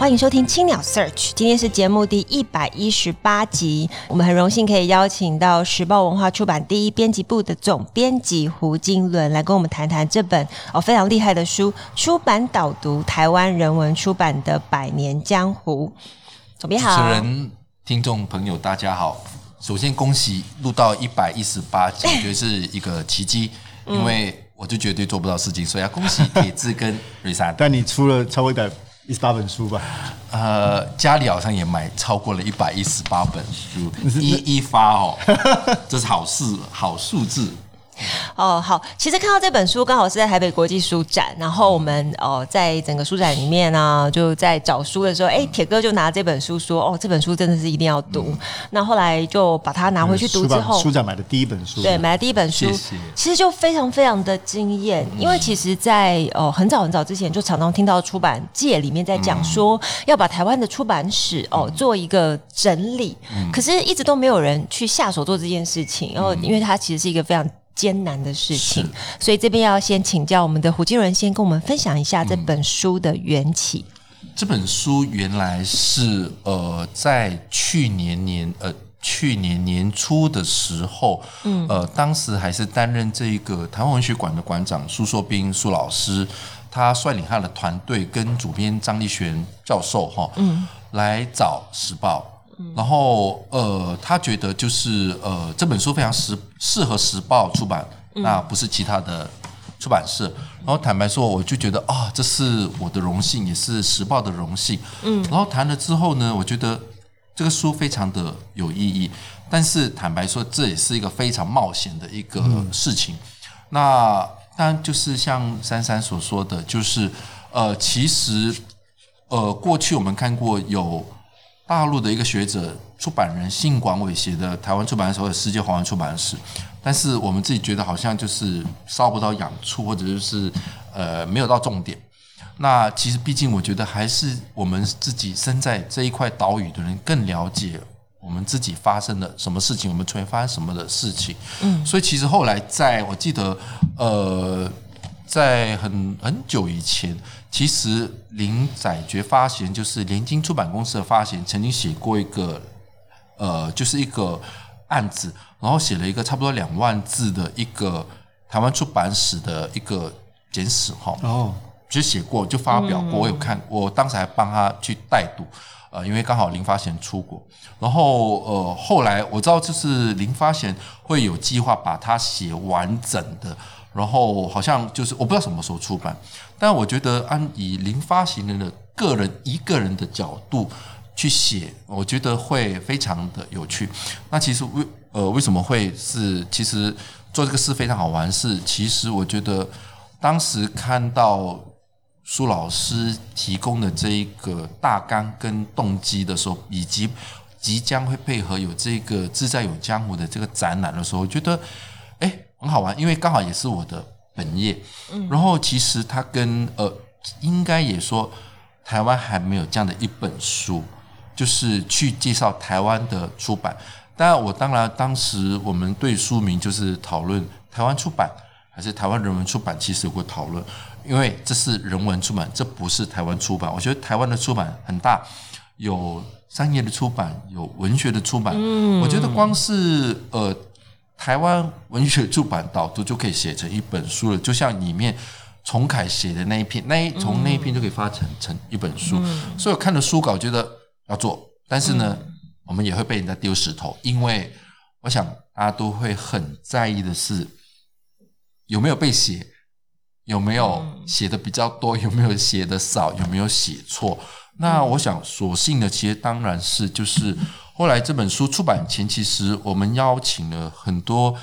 欢迎收听青鸟 Search，今天是节目第一百一十八集。我们很荣幸可以邀请到时报文化出版第一编辑部的总编辑胡金伦来跟我们谈谈这本哦非常厉害的书——出版导读台湾人文出版的百年江湖。总编好，主持人、听众朋友大家好。首先恭喜录到一百一十八集，我觉得是一个奇迹，因为我就绝对做不到事情，所以要恭喜铁志跟瑞珊。但你出了超过一百。一十八本书吧，呃，家里好像也买超过了一百一十八本书，一一发哦，这是好事，好数字。哦，好，其实看到这本书刚好是在台北国际书展，然后我们哦在整个书展里面呢、啊，就在找书的时候，哎，铁哥就拿这本书说，哦，这本书真的是一定要读。嗯、那后来就把它拿回去读之后，书展买的第一本书，对，买的第一本书，谢谢其实就非常非常的惊艳，因为其实在哦很早很早之前就常常听到出版界里面在讲说，要把台湾的出版史哦做一个整理，可是一直都没有人去下手做这件事情，然后因为它其实是一个非常。艰难的事情，所以这边要先请教我们的胡金伦，先跟我们分享一下这本书的缘起。嗯、这本书原来是呃，在去年年呃去年年初的时候，嗯。呃，当时还是担任这一个台湾文学馆的馆长苏硕斌苏老师，他率领他的团队跟主编张立璇教授哈，嗯，来找时报。然后，呃，他觉得就是，呃，这本书非常适适合时报出版，那不是其他的出版社。然后坦白说，我就觉得啊，这是我的荣幸，也是时报的荣幸。嗯。然后谈了之后呢，我觉得这个书非常的有意义，但是坦白说，这也是一个非常冒险的一个事情。那当然就是像珊珊所说的，就是，呃，其实，呃，过去我们看过有。大陆的一个学者、出版人信广伟写的《台湾出版史或者世界华文出版史》，但是我们自己觉得好像就是烧不到痒处，或者就是呃没有到重点。那其实毕竟我觉得还是我们自己身在这一块岛屿的人更了解我们自己发生了什么事情，我们曾经发生什么的事情。嗯，所以其实后来在我记得呃。在很很久以前，其实林宰觉发行就是联经出版公司的发行，曾经写过一个，呃，就是一个案子，然后写了一个差不多两万字的一个台湾出版史的一个简史哈。哦，就写过，就发表过，我有看，我当时还帮他去代读，呃，因为刚好林发贤出国，然后呃，后来我知道就是林发贤会有计划把它写完整的。然后好像就是我不知道什么时候出版，但我觉得按以零发行人的个人一个人的角度去写，我觉得会非常的有趣。那其实为呃为什么会是其实做这个事非常好玩？是其实我觉得当时看到苏老师提供的这一个大纲跟动机的时候，以及即将会配合有这个自在有江湖的这个展览的时候，我觉得哎。很好玩，因为刚好也是我的本业。嗯，然后其实他跟呃，应该也说台湾还没有这样的一本书，就是去介绍台湾的出版。当然，我当然当时我们对书名就是讨论台湾出版还是台湾人文出版，其实有过讨论，因为这是人文出版，这不是台湾出版。我觉得台湾的出版很大，有商业的出版，有文学的出版。嗯，我觉得光是呃。台湾文学出版导读就可以写成一本书了，就像里面崇凯写的那一篇，那一从那一篇就可以发成成一本书。嗯、所以我看了书稿，觉得要做，但是呢，嗯、我们也会被人家丢石头，因为我想大家都会很在意的是有没有被写，有没有写的比较多，有没有写的少，有没有写错。那我想，所幸的其实当然是就是。后来这本书出版前，其实我们邀请了很多，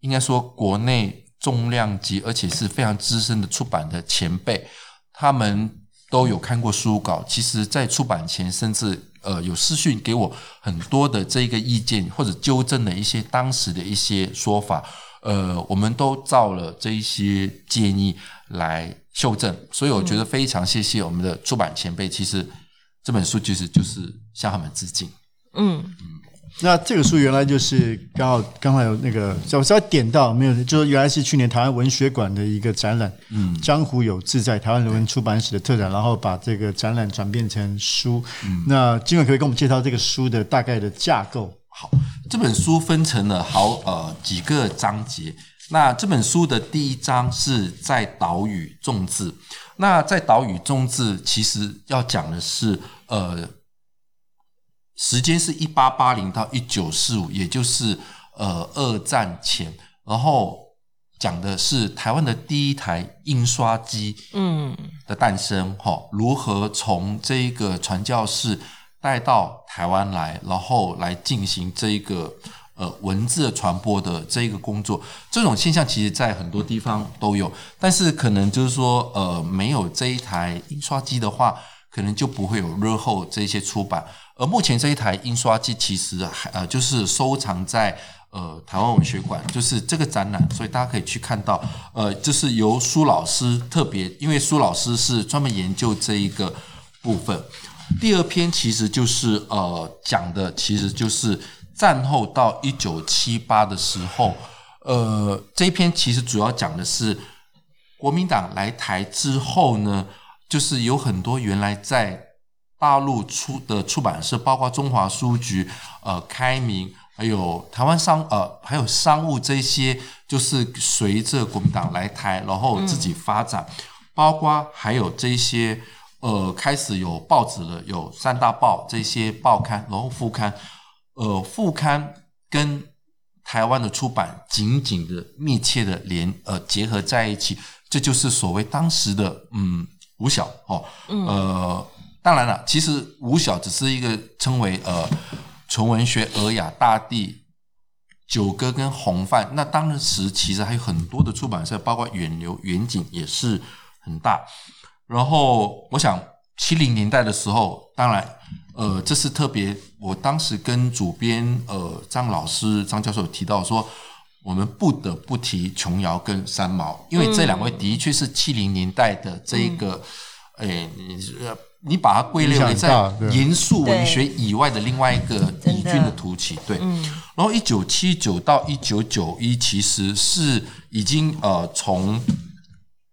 应该说国内重量级而且是非常资深的出版的前辈，他们都有看过书稿，其实在出版前甚至呃有私讯给我很多的这个意见或者纠正了一些当时的一些说法，呃，我们都照了这一些建议来修正，所以我觉得非常谢谢我们的出版前辈。其实这本书其实就是向他们致敬。嗯嗯。那这个书原来就是刚好刚好有那个稍微点到没有，就是原来是去年台湾文学馆的一个展览，嗯，江湖有志在台湾人文出版史的特展，然后把这个展览转变成书。嗯，那今晚可以跟我们介绍这个书的大概的架构？好，这本书分成了好呃几个章节。那这本书的第一章是在岛屿种字。那在岛屿种字，其实要讲的是呃。时间是一八八零到一九四五，也就是呃二战前，然后讲的是台湾的第一台印刷机嗯。的诞生哈、嗯，如何从这个传教士带到台湾来，然后来进行这一个呃文字的传播的这一个工作，这种现象其实在很多地方都有，但是可能就是说呃没有这一台印刷机的话，可能就不会有日后这些出版。而目前这一台印刷机其实还呃就是收藏在呃台湾文学馆，就是这个展览，所以大家可以去看到，呃，就是由苏老师特别，因为苏老师是专门研究这一个部分。第二篇其实就是呃讲的，其实就是战后到一九七八的时候，呃，这一篇其实主要讲的是国民党来台之后呢，就是有很多原来在。大陆出的出版社，包括中华书局、呃开明，还有台湾商呃还有商务这些，就是随着国民党来台，然后自己发展，嗯、包括还有这些呃开始有报纸了，有三大报这些报刊，然后副刊，呃副刊跟台湾的出版紧紧的密切的连呃结合在一起，这就是所谓当时的嗯五小哦，呃。当然了，其实五小只是一个称为呃纯文学、尔雅、大地、九歌跟红帆。那当时其实还有很多的出版社，包括远流、远景也是很大。然后我想七零年代的时候，当然呃这是特别，我当时跟主编呃张老师张教授提到说，我们不得不提琼瑶跟三毛，因为这两位的确是七零年代的这一个，嗯、诶你你把它归类为在严肃文学以外的另外一个异军的突起，对。然后一九七九到一九九一，其实是已经呃从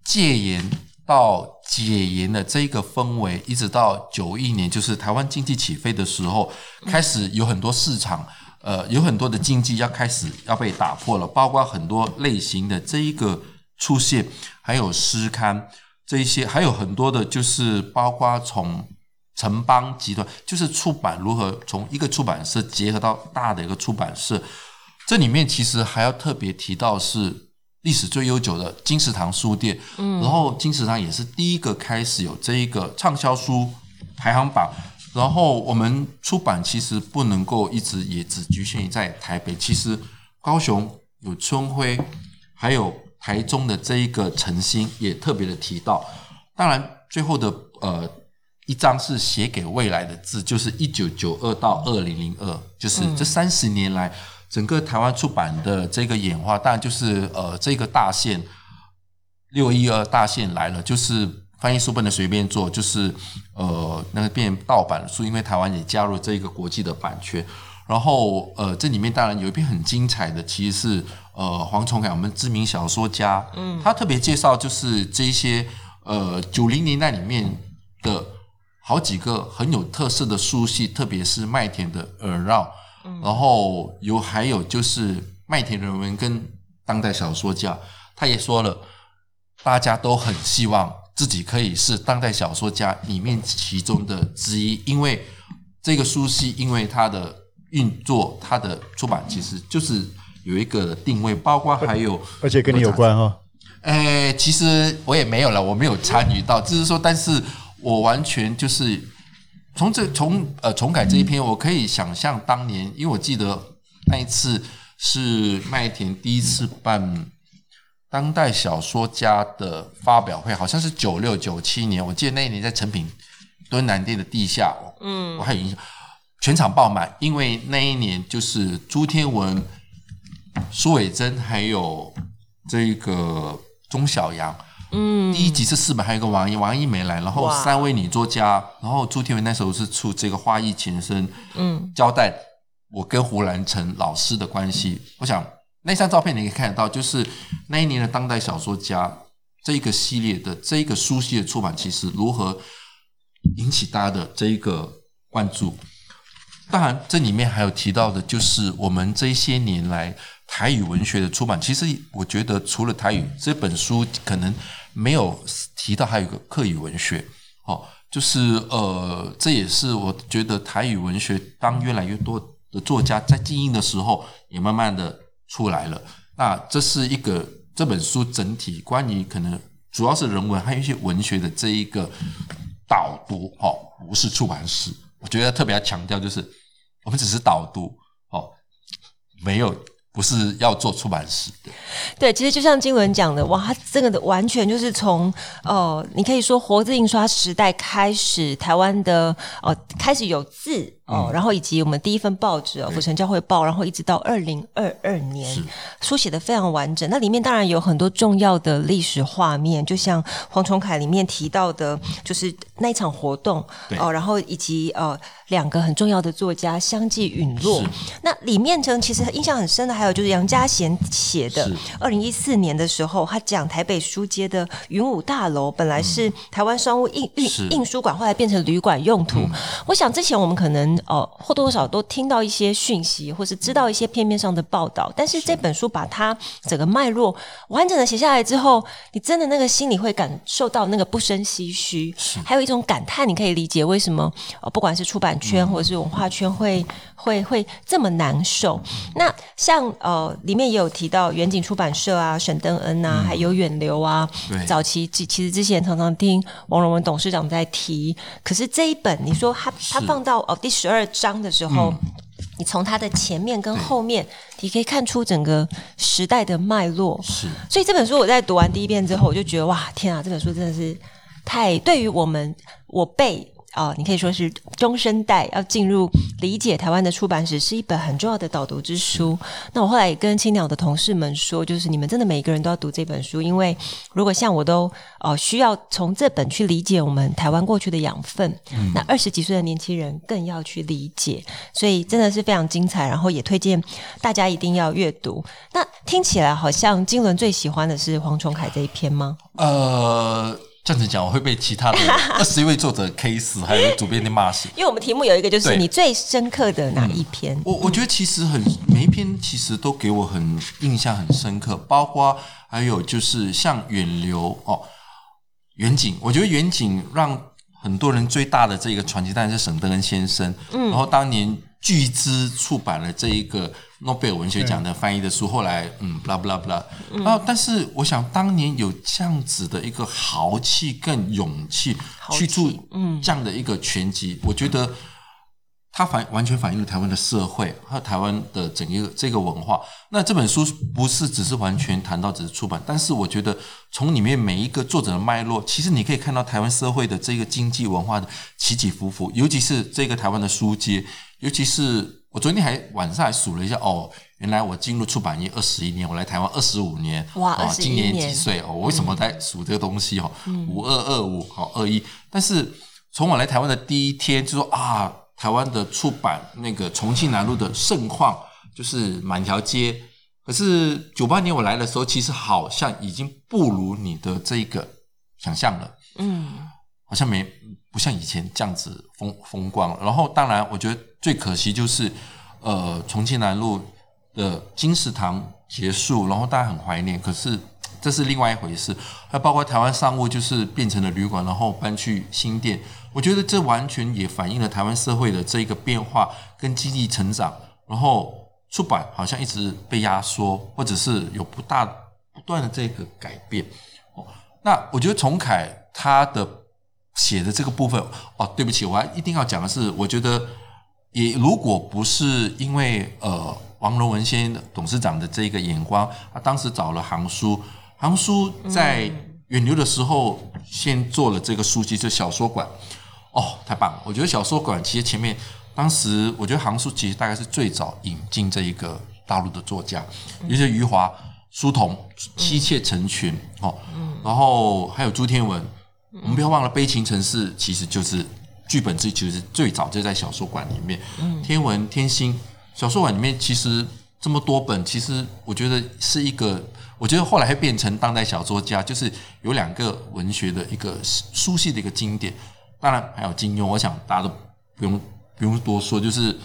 戒严到解严的这个氛围，一直到九一年，就是台湾经济起飞的时候，开始有很多市场，呃，有很多的经济要开始要被打破了，包括很多类型的这一个出现，还有诗刊。这一些还有很多的，就是包括从城邦集团，就是出版如何从一个出版社结合到大的一个出版社。这里面其实还要特别提到是历史最悠久的金石堂书店，嗯，然后金石堂也是第一个开始有这一个畅销书排行榜。然后我们出版其实不能够一直也只局限于在台北，其实高雄有春晖，还有。台中的这一个诚心也特别的提到，当然最后的呃一章是写给未来的字，就是一九九二到二零零二，就是这三十年来整个台湾出版的这个演化，当然就是呃这个大限六一二大限来了，就是翻译书不能随便做，就是呃那个变盗版书，因为台湾也加入这个国际的版权。然后，呃，这里面当然有一篇很精彩的，其实是呃黄崇凯，我们知名小说家，嗯，他特别介绍就是这一些呃九零年代里面的好几个很有特色的书系，特别是麦田的耳绕，嗯，然后有还有就是麦田人文跟当代小说家，他也说了，大家都很希望自己可以是当代小说家里面其中的之一，因为这个书系因为它的。运作它的出版其实就是有一个定位，包括还有，而且跟你有关哈。诶，其实我也没有了，我没有参与到，只是说，但是我完全就是从这从呃重改这一篇，我可以想象当年，因为我记得那一次是麦田第一次办当代小说家的发表会，好像是九六九七年，我记得那一年在成品敦南店的地下，嗯，我还有印象，全场爆满，因为那一年就是朱天文、苏伟珍还有这个钟晓阳。嗯，第一集是四本，还有一个王一，王一没来，然后三位女作家，然后朱天文那时候是出这个花艺前身，嗯，交代我跟胡兰成老师的关系。我想那张照片你可以看得到，就是那一年的当代小说家这一个系列的这一个书系的出版，其实如何引起大家的这一个关注。当然，这里面还有提到的，就是我们这些年来台语文学的出版，其实我觉得除了台语这本书可能。没有提到还有一个客语文学，哦，就是呃，这也是我觉得台语文学当越来越多的作家在经营的时候，也慢慢的出来了。那这是一个这本书整体关于可能主要是人文还有一些文学的这一个导读，哦，不是出版史。我觉得特别要强调就是，我们只是导读，哦，没有。不是要做出版史的，对，其实就像金文讲的，哇，这个的完全就是从呃，你可以说活字印刷时代开始，台湾的呃开始有字。哦，然后以及我们第一份报纸哦，《府城教会报》，然后一直到二零二二年，书写的非常完整。那里面当然有很多重要的历史画面，就像黄崇凯里面提到的，就是那一场活动哦，然后以及呃两个很重要的作家相继陨落。那里面呢，其实印象很深的还有就是杨家贤写的，二零一四年的时候，他讲台北书街的云武大楼本来是台湾商务印印印书馆，后来变成旅馆用途。嗯、我想之前我们可能。哦，或多或少都听到一些讯息，或是知道一些片面上的报道。但是这本书把它整个脉络完整的写下来之后，你真的那个心里会感受到那个不生唏嘘，是还有一种感叹。你可以理解为什么呃，不管是出版圈或者是文化圈会、嗯、会会这么难受。那像呃，里面也有提到远景出版社啊，沈登恩啊，嗯、还有远流啊。对早期其其实之前常常听王荣文董事长在提，可是这一本你说他他放到哦第十。二章的时候，嗯、你从它的前面跟后面，你可以看出整个时代的脉络。是，所以这本书我在读完第一遍之后，我就觉得哇，天啊，这本书真的是太对于我们我辈。啊、哦，你可以说是中生代要进入理解台湾的出版史，是一本很重要的导读之书。那我后来也跟青鸟的同事们说，就是你们真的每一个人都要读这本书，因为如果像我都哦需要从这本去理解我们台湾过去的养分，嗯、那二十几岁的年轻人更要去理解，所以真的是非常精彩。然后也推荐大家一定要阅读。那听起来好像金伦最喜欢的是黄崇凯这一篇吗？呃。这样子讲，我会被其他的 二十一位作者 K 死，还有主编的骂死。因为我们题目有一个，就是你最深刻的哪一篇？我我觉得其实很每一篇其实都给我很印象很深刻，包括还有就是像远流哦，远景，我觉得远景让很多人最大的这个传奇，当然是沈德恩先生。嗯，然后当年巨资出版了这一个。诺贝尔文学奖的翻译的书，后来嗯，不啦不啦不啦，然后但是我想当年有这样子的一个豪气跟勇气去做嗯这样的一个全集，我觉得它反完全反映了台湾的社会和台湾的整个这个文化。那这本书不是只是完全谈到只是出版，但是我觉得从里面每一个作者的脉络，其实你可以看到台湾社会的这个经济文化的起起伏伏，尤其是这个台湾的书街，尤其是。我昨天还晚上还数了一下哦，原来我进入出版业二十一年，我来台湾二十五年，哇，哦、今年几岁哦？我为什么在数这个东西哦？五二二五好二一，但是从我来台湾的第一天就说啊，台湾的出版那个重庆南路的盛况就是满条街，可是九八年我来的时候，其实好像已经不如你的这个想象了，嗯，好像没不像以前这样子风风光。然后当然，我觉得。最可惜就是，呃，重庆南路的金石堂结束，然后大家很怀念。可是这是另外一回事。还包括台湾商务就是变成了旅馆，然后搬去新店。我觉得这完全也反映了台湾社会的这一个变化跟经济成长。然后出版好像一直被压缩，或者是有不大不断的这个改变。哦，那我觉得崇凯他的写的这个部分，哦，对不起，我还一定要讲的是，我觉得。也如果不是因为呃王荣文先生董事长的这个眼光，他当时找了行书，杭书在远流的时候，先做了这个书籍，就小说馆。哦，太棒了！我觉得小说馆其实前面，当时我觉得杭书其实大概是最早引进这一个大陆的作家，尤其是余华、书童、妻妾成群哦，然后还有朱天文。我们不要忘了，《悲情城市》其实就是剧本，这其实最早就在小说馆里面。天文、天心，小说馆里面其实这么多本，其实我觉得是一个。我觉得后来会变成当代小说家，就是有两个文学的一个书系的一个经典。当然还有金庸，我想大家都不用不用多说，就是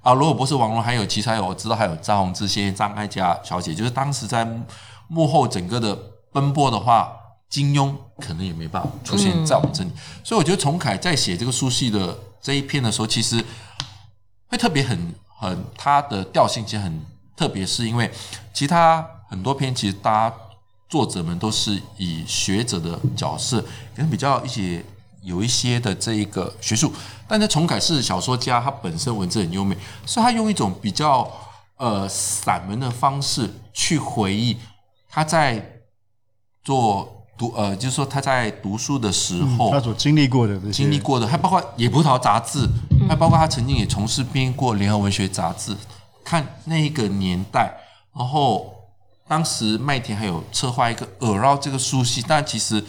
啊，如果不是、王戎，还有其实还有我知道还有张宏志先生、张艾嘉小姐，就是当时在幕后整个的奔波的话，金庸可能也没办法出现在我们这里。嗯、所以我觉得崇凯在写这个书系的这一篇的时候，其实会特别很很他的调性其实很特别，是因为其他。很多篇其实大家作者们都是以学者的角色，可能比较一些有一些的这一个学术，但是重凯是小说家，他本身文字很优美，所以他用一种比较呃散文的方式去回忆他在做读呃，就是说他在读书的时候，他所经历过的经历过的，还包括野葡萄杂志，还包括他曾经也从事编过联合文学杂志，看那一个年代，然后。当时麦田还有策划一个耳绕这个书系，但其实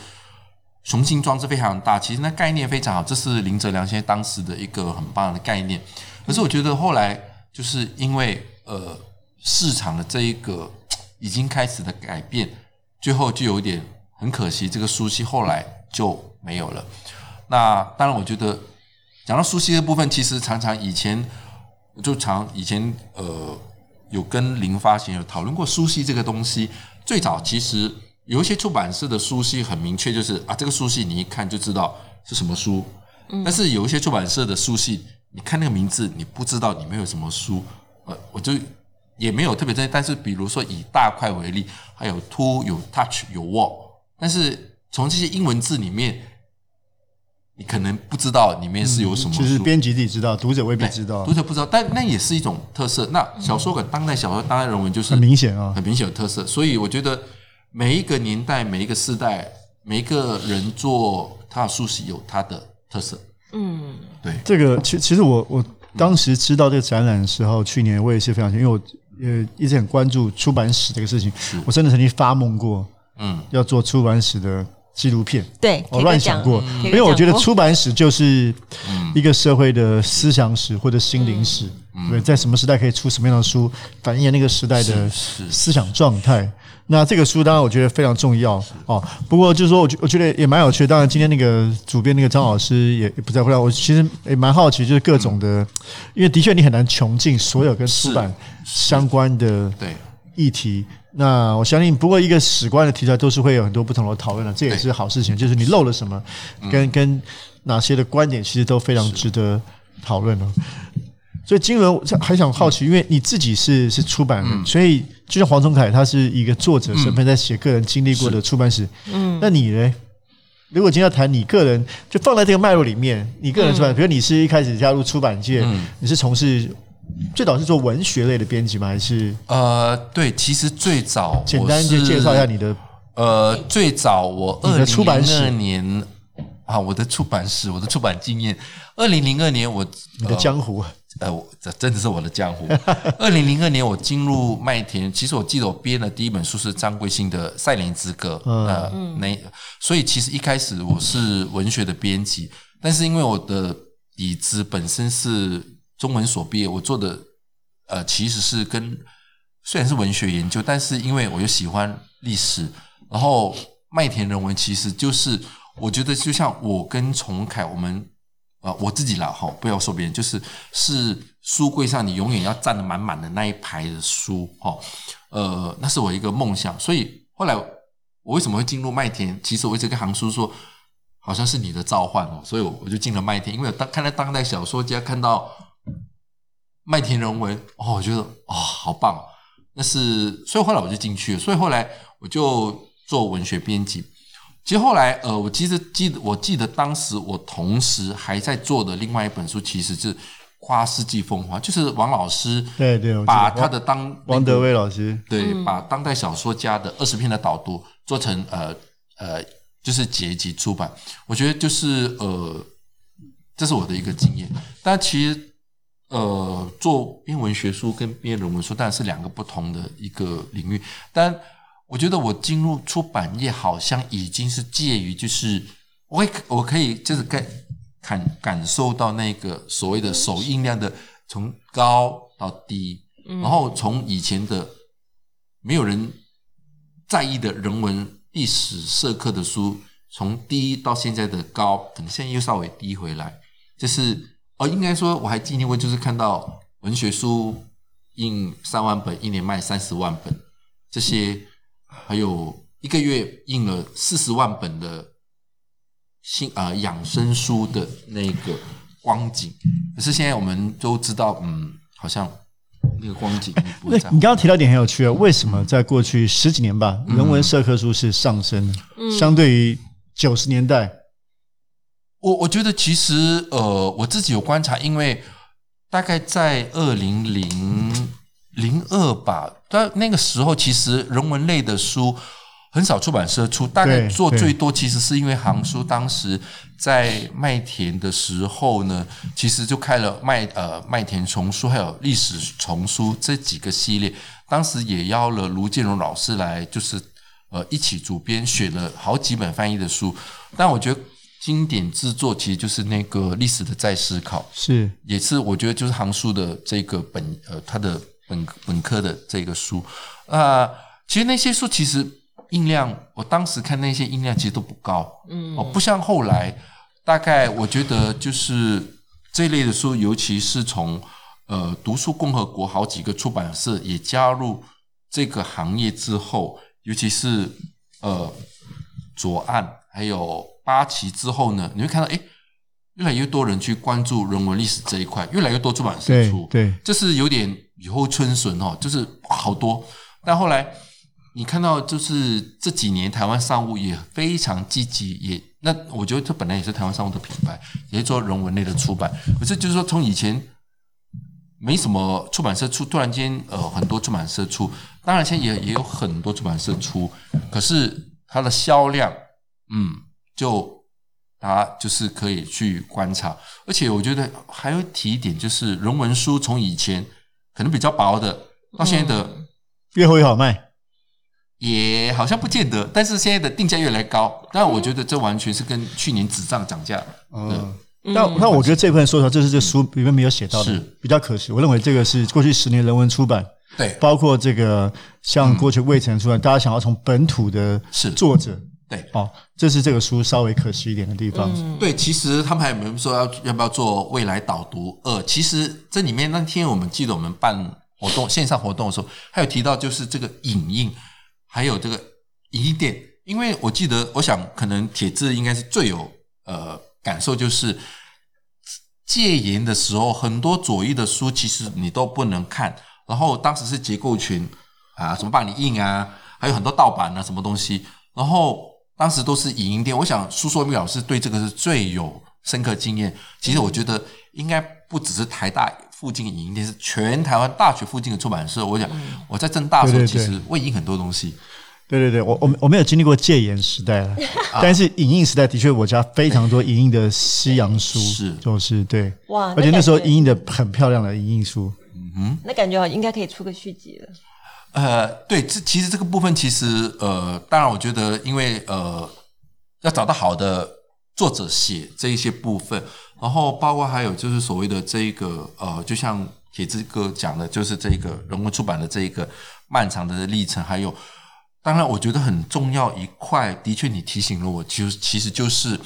雄心壮志非常大，其实那概念非常好，这是林哲良先生当时的一个很棒的概念。可是我觉得后来就是因为呃市场的这一个已经开始的改变，最后就有点很可惜，这个苏西后来就没有了。那当然，我觉得讲到苏西的部分，其实常常以前就常以前呃。有跟林发行有讨论过苏西这个东西。最早其实有一些出版社的书系很明确，就是啊，这个书系你一看就知道是什么书。但是有一些出版社的书系，你看那个名字，你不知道里面有什么书。呃，我就也没有特别在意。但是比如说以大块为例，还有 to 有 touch 有 wall，但是从这些英文字里面。你可能不知道里面是有什么书，其实编辑自己知道，读者未必知道，读者不知道，但那也是一种特色。那小说跟当代小说、当代人文就是很明显啊，很明显有特色。所以我觉得每一个年代、每一个时代、每一个人做他的书是有他的特色。嗯，对。这个其其实我我当时知道这个展览的时候，去年我也是非常，因为我呃一直很关注出版史这个事情，我真的曾经发梦过，嗯，要做出版史的。纪录片，对，我乱想过，因为我觉得出版史就是一个社会的思想史或者心灵史，对，在什么时代可以出什么样的书，反映那个时代的思想状态。那这个书当然我觉得非常重要哦。不过就是说，我觉我觉得也蛮有趣的。当然，今天那个主编那个张老师也不在回来，我其实也蛮好奇，就是各种的，因为的确你很难穷尽所有跟出版相关的对议题。那我相信，不过一个史观的题材都是会有很多不同的讨论的，这也是好事情。就是你漏了什么，跟跟哪些的观点，其实都非常值得讨论的。所以金轮还想好奇，因为你自己是是出版人，所以就像黄宗凯，他是一个作者身份，在写个人经历过的出版史。嗯，那你呢？如果今天要谈你个人，就放在这个脉络里面，你个人出版，比如你是一开始加入出版界，你是从事。最早是做文学类的编辑吗？还是呃，对，其实最早简单就介绍一下你的呃，最早我二零零二年啊，我的出版史，我的出版经验。二零零二年我你的江湖呃，我，这真的是我的江湖。二零零二年我进入麦田，其实我记得我编的第一本书是张贵兴的《赛莲之歌》呃，那所以其实一开始我是文学的编辑，但是因为我的底子本身是。中文所毕业，我做的呃其实是跟虽然是文学研究，但是因为我又喜欢历史，然后麦田人文其实就是我觉得就像我跟崇凯，我们、呃、我自己啦哈，不要说别人，就是是书柜上你永远要站的满满的那一排的书哈，呃，那是我一个梦想，所以后来我为什么会进入麦田？其实我一直跟行书说，好像是你的召唤哦，所以我我就进了麦田，因为当看到当代小说家看到。麦田人文哦，我觉得哦，好棒！那是所以后来我就进去了，所以后来我就做文学编辑。其实后来呃，我其实记得，我记得当时我同时还在做的另外一本书，其实是《花世纪风华》，就是王老师对对，把他的当王德威老师对，把当代小说家的二十篇的导读做成呃呃，就是结集出版。我觉得就是呃，这是我的一个经验。但其实呃，做编文学书跟编人文书当然是两个不同的一个领域。但我觉得我进入出版业，好像已经是介于就是我我可以就是感感感受到那个所谓的首印量的从高到低。然后从以前的没有人在意的人文历史社科的书，从低到现在的高，可能现在又稍微低回来。就是哦，应该说我还经历过，就是看到文学书印三万本，一年卖三十万本，这些还有一个月印了四十万本的新啊、呃、养生书的那个光景。可是现在我们都知道，嗯，好像。那个光景，那你刚刚提到一点很有趣啊，为什么在过去十几年吧，人文社科书是上升的？嗯、相对于九十年代，我我觉得其实呃，我自己有观察，因为大概在二零零零二吧，但那个时候其实人文类的书。很少出版社出，大概做最多，其实是因为行书当时在麦田的时候呢，其实就开了麦呃麦田丛书，还有历史丛书这几个系列。当时也邀了卢建荣老师来，就是呃一起主编，选了好几本翻译的书。但我觉得经典制作其实就是那个历史的再思考，是也是我觉得就是行书的这个本呃它的本本科的这个书。啊、呃，其实那些书其实。印量，我当时看那些印量其实都不高，嗯，哦，不像后来，大概我觉得就是这一类的书，尤其是从呃读书共和国好几个出版社也加入这个行业之后，尤其是呃左岸还有八旗之后呢，你会看到，诶，越来越多人去关注人文历史这一块，越来越多出版社出，对，对，这是有点雨后春笋哦，就是好多，但后来。你看到就是这几年台湾商务也非常积极，也那我觉得这本来也是台湾商务的品牌，也是做人文类的出版。可是就是说，从以前没什么出版社出，突然间呃很多出版社出，当然现在也也有很多出版社出，可是它的销量，嗯，就啊就是可以去观察。而且我觉得还有提一点，就是人文书从以前可能比较薄的，到现在的、嗯、越厚越好卖。也好像不见得，但是现在的定价越来越高，但我觉得这完全是跟去年纸涨涨价。嗯，那那我觉得这部分说实话，这是这书里面没有写到的，是。比较可惜。我认为这个是过去十年人文出版，对，包括这个像过去未曾出版，大家想要从本土的作者，对，哦，这是这个书稍微可惜一点的地方。对，其实他们还有没有说要要不要做未来导读？二，其实这里面那天我们记得我们办活动线上活动的时候，还有提到就是这个影印。还有这个影印店，因为我记得，我想可能铁志应该是最有呃感受，就是戒严的时候，很多左翼的书其实你都不能看。然后当时是结构群啊，什么帮你印啊，还有很多盗版啊，什么东西。然后当时都是影音店，我想苏硕密老师对这个是最有深刻经验。其实我觉得应该不只是台大附近的影音店，是全台湾大学附近的出版社。我想我在正大的时候，其实会印很多东西。对对对，我我我没有经历过戒严时代了，但是影印时代的确，我家非常多影印的西洋书，是就是对，哇，而且那时候影印的很漂亮的影印书，嗯哼，那感觉应该可以出个续集了。呃，对，这其实这个部分其实呃，当然我觉得，因为呃，要找到好的作者写这一些部分，然后包括还有就是所谓的这一个呃，就像铁志哥讲的，就是这个人文出版的这一个漫长的历程，还有。当然，我觉得很重要一块，的确你提醒了我，其实其实就是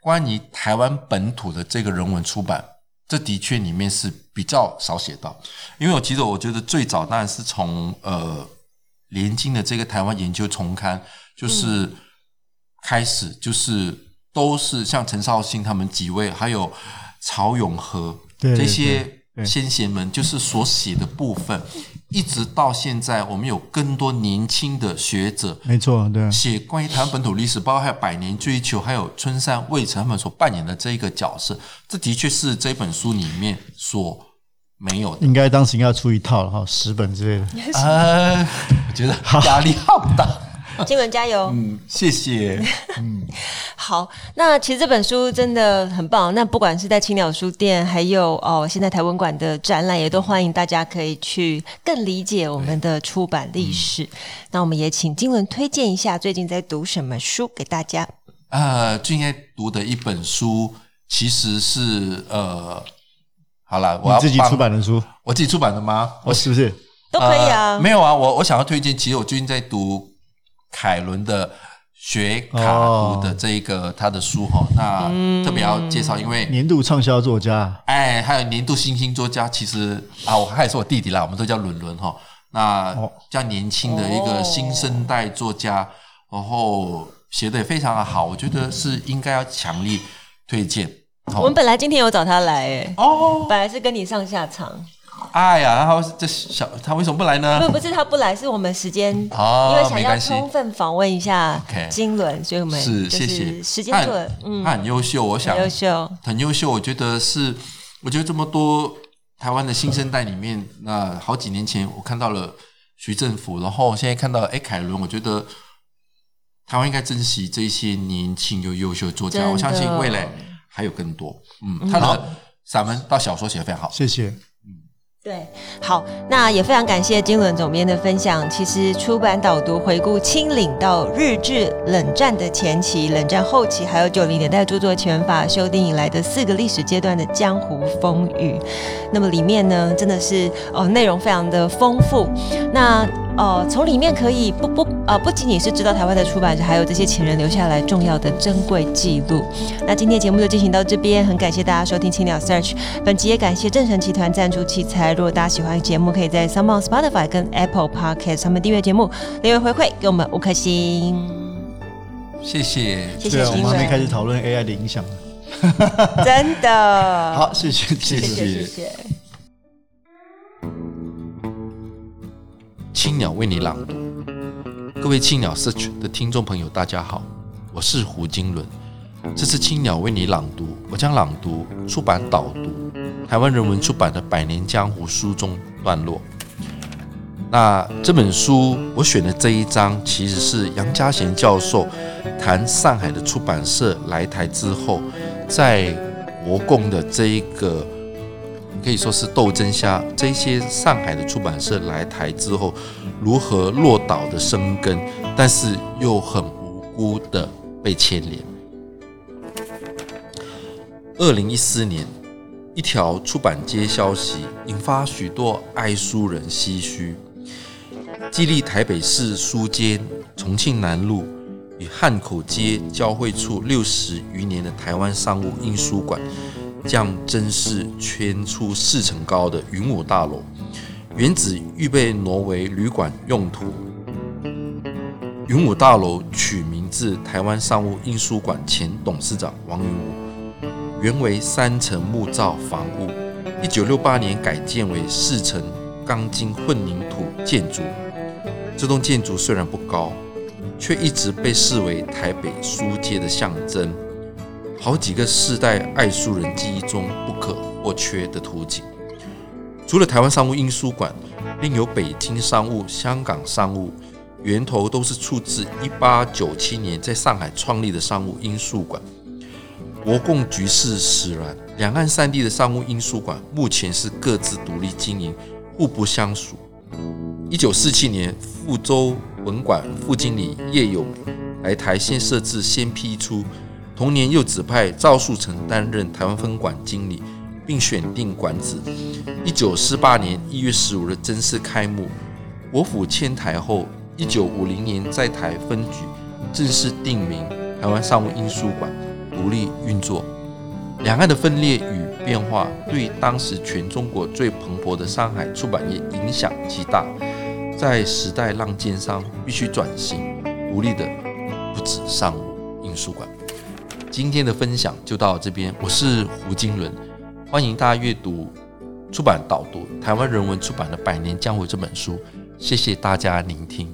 关于台湾本土的这个人文出版，这的确里面是比较少写到。因为我其实我觉得最早当然是从呃联经的这个台湾研究重刊，就是开始，就是都是像陈绍兴他们几位，还有曹永和这些。先贤们就是所写的部分，一直到现在，我们有更多年轻的学者，没错，对，写关于台湾本土历史，包括还有百年追求，还有春山卫城他们所扮演的这一个角色，这的确是这本书里面所没有的。应该当时应该要出一套了哈，十本之类的。呃，我觉得压力好大。金文加油！嗯，谢谢。嗯，好，那其实这本书真的很棒。那不管是在青鸟书店，还有哦，现在台湾馆的展览，也都欢迎大家可以去更理解我们的出版历史。嗯、那我们也请金文推荐一下最近在读什么书给大家。呃，最近在读的一本书，其实是呃，好了，我自己出版的书，我自己出版的吗？我是不是都可以啊？呃、没有啊，我我想要推荐，其实我最近在读凯伦的学卡读的这一个、哦、他的书哈，那特别要介绍，因为年度畅销作家，哎，还有年度新兴作家，其实啊，我还是我弟弟啦，我们都叫伦伦哈，那较年轻的一个新生代作家，然后。写的也非常的好，我觉得是应该要强力推荐。我们本来今天有找他来，哎，哦，本来是跟你上下场。哎呀，然后这小他为什么不来呢？不，不是他不来，是我们时间，因为想要充分访问一下金轮，所以我们是谢谢时间做，嗯，他很优秀，我想优秀，很优秀。我觉得是，我觉得这么多台湾的新生代里面，那好几年前我看到了徐政府，然后现在看到了哎凯伦，我觉得。台湾应该珍惜这些年轻又优秀的作家，我相信未来还有更多。嗯，他的散文到小说写的非常好，谢谢。对，好，那也非常感谢金轮总编的分享。其实出版导读回顾清领到日治冷战的前期、冷战后期，还有九零年代著作权法修订以来的四个历史阶段的江湖风雨。那么里面呢，真的是哦，内容非常的丰富。那呃，从里面可以不不呃，不仅仅是知道台湾的出版社，还有这些前人留下来重要的珍贵记录。那今天节目就进行到这边，很感谢大家收听青鸟 Search。本集也感谢正神集团赞助器材。如果大家喜欢节目，可以在 s o m e o n Spotify 跟 Apple Podcast 上面订阅节目，留言回馈给我们五颗星。谢谢，谢谢。我们还没开始讨论 AI 的影响 真的。好，谢谢，谢谢，谢谢。青鸟为你朗读，各位青鸟 Search 的听众朋友，大家好，我是胡金伦。这次青鸟为你朗读，我将朗读出版导读台湾人文出版的《百年江湖》书中段落。那这本书我选的这一章，其实是杨家贤教授谈上海的出版社来台之后，在国共的这一个。可以说是斗争下，这些上海的出版社来台之后，如何落岛的生根，但是又很无辜的被牵连。二零一四年，一条出版街消息引发许多爱书人唏嘘，激励台北市书街重庆南路与汉口街交汇处六十余年的台湾商务印书馆。将正式迁出四层高的云武大楼，原址预备挪为旅馆用途。云武大楼取名自台湾商务印书馆前董事长王云武，原为三层木造房屋，一九六八年改建为四层钢筋混凝土建筑。这栋建筑虽然不高，却一直被视为台北书街的象征。好几个世代爱书人记忆中不可或缺的图景。除了台湾商务印书馆，另有北京商务、香港商务，源头都是出自一八九七年在上海创立的商务印书馆。国共局势使然，两岸三地的商务印书馆目前是各自独立经营，互不相属。一九四七年，福州文馆副经理叶友美来台先设置，先批出。同年又指派赵树成担任台湾分馆经理，并选定馆址。一九四八年一月十五日正式开幕。国府迁台后，一九五零年在台分局正式定名台湾商务印书馆，独立运作。两岸的分裂与变化，对当时全中国最蓬勃的上海出版业影响极大。在时代浪尖上，必须转型，独立的不止商务印书馆。今天的分享就到这边，我是胡金伦，欢迎大家阅读出版导读台湾人文出版的《百年江湖》这本书，谢谢大家聆听。